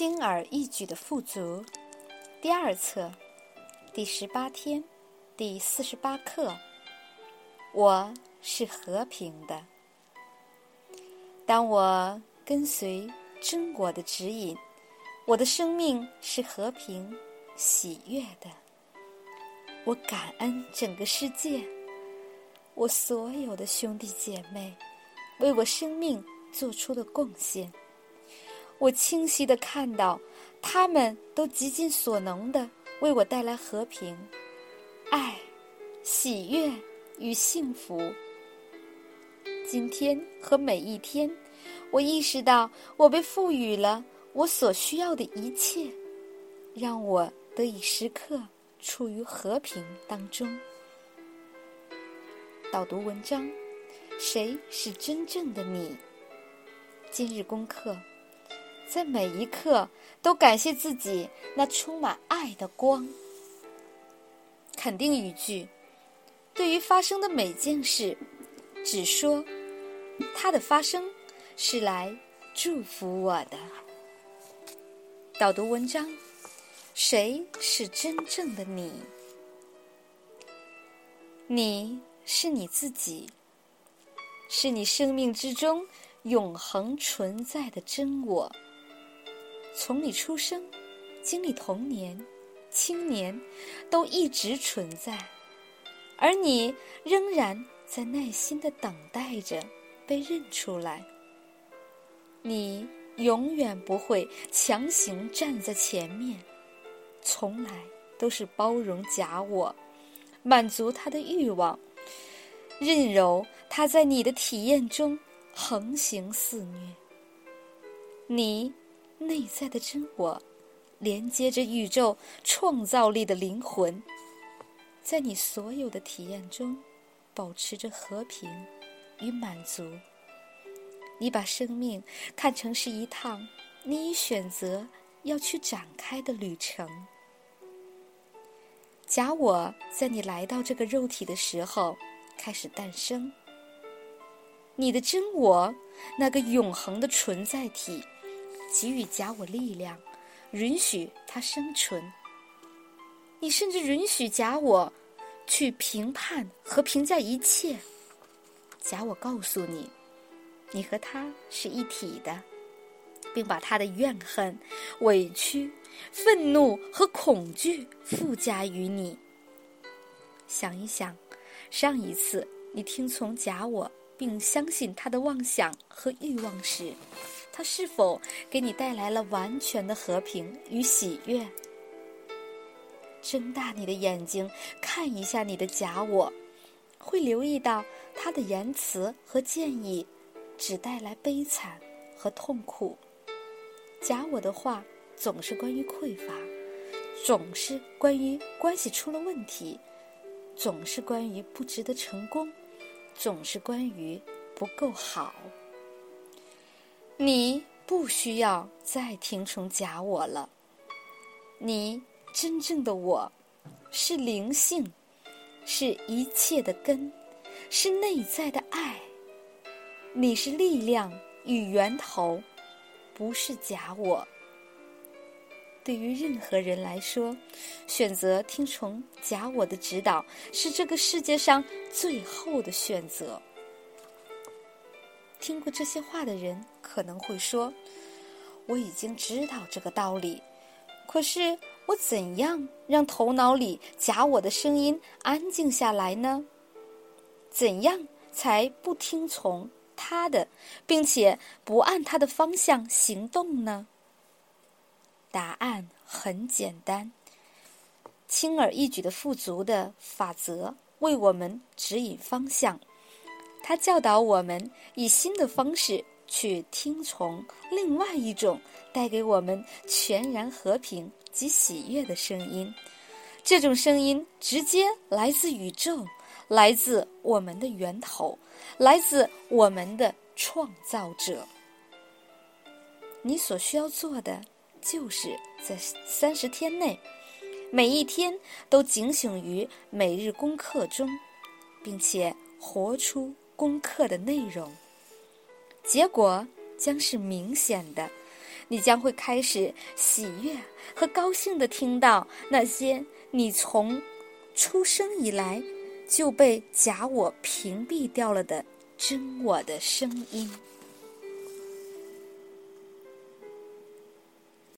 轻而易举的富足，第二册，第十八天，第四十八课。我是和平的。当我跟随真我的指引，我的生命是和平、喜悦的。我感恩整个世界，我所有的兄弟姐妹为我生命做出的贡献。我清晰的看到，他们都极尽所能的为我带来和平、爱、喜悦与幸福。今天和每一天，我意识到我被赋予了我所需要的一切，让我得以时刻处于和平当中。导读文章：谁是真正的你？今日功课。在每一刻都感谢自己那充满爱的光。肯定语句：对于发生的每件事，只说它的发生是来祝福我的。导读文章：谁是真正的你？你是你自己，是你生命之中永恒存在的真我。从你出生，经历童年、青年，都一直存在，而你仍然在耐心的等待着被认出来。你永远不会强行站在前面，从来都是包容假我，满足他的欲望，任由他在你的体验中横行肆虐。你。内在的真我，连接着宇宙创造力的灵魂，在你所有的体验中，保持着和平与满足。你把生命看成是一趟你已选择要去展开的旅程。假我在你来到这个肉体的时候开始诞生，你的真我，那个永恒的存在体。给予假我力量，允许它生存。你甚至允许假我去评判和评价一切。假我告诉你，你和他是一体的，并把他的怨恨、委屈、愤怒和恐惧附加于你。想一想，上一次你听从假我，并相信他的妄想和欲望时。它是否给你带来了完全的和平与喜悦？睁大你的眼睛，看一下你的假我，会留意到他的言辞和建议只带来悲惨和痛苦。假我的话总是关于匮乏，总是关于关系出了问题，总是关于不值得成功，总是关于不够好。你不需要再听从假我了。你真正的我，是灵性，是一切的根，是内在的爱。你是力量与源头，不是假我。对于任何人来说，选择听从假我的指导，是这个世界上最后的选择。听过这些话的人可能会说：“我已经知道这个道理，可是我怎样让头脑里假我的声音安静下来呢？怎样才不听从他的，并且不按他的方向行动呢？”答案很简单：轻而易举的富足的法则为我们指引方向。他教导我们以新的方式去听从另外一种带给我们全然和平及喜悦的声音。这种声音直接来自宇宙，来自我们的源头，来自我们的创造者。你所需要做的，就是在三十天内，每一天都警醒于每日功课中，并且活出。功课的内容，结果将是明显的。你将会开始喜悦和高兴地听到那些你从出生以来就被假我屏蔽掉了的真我的声音。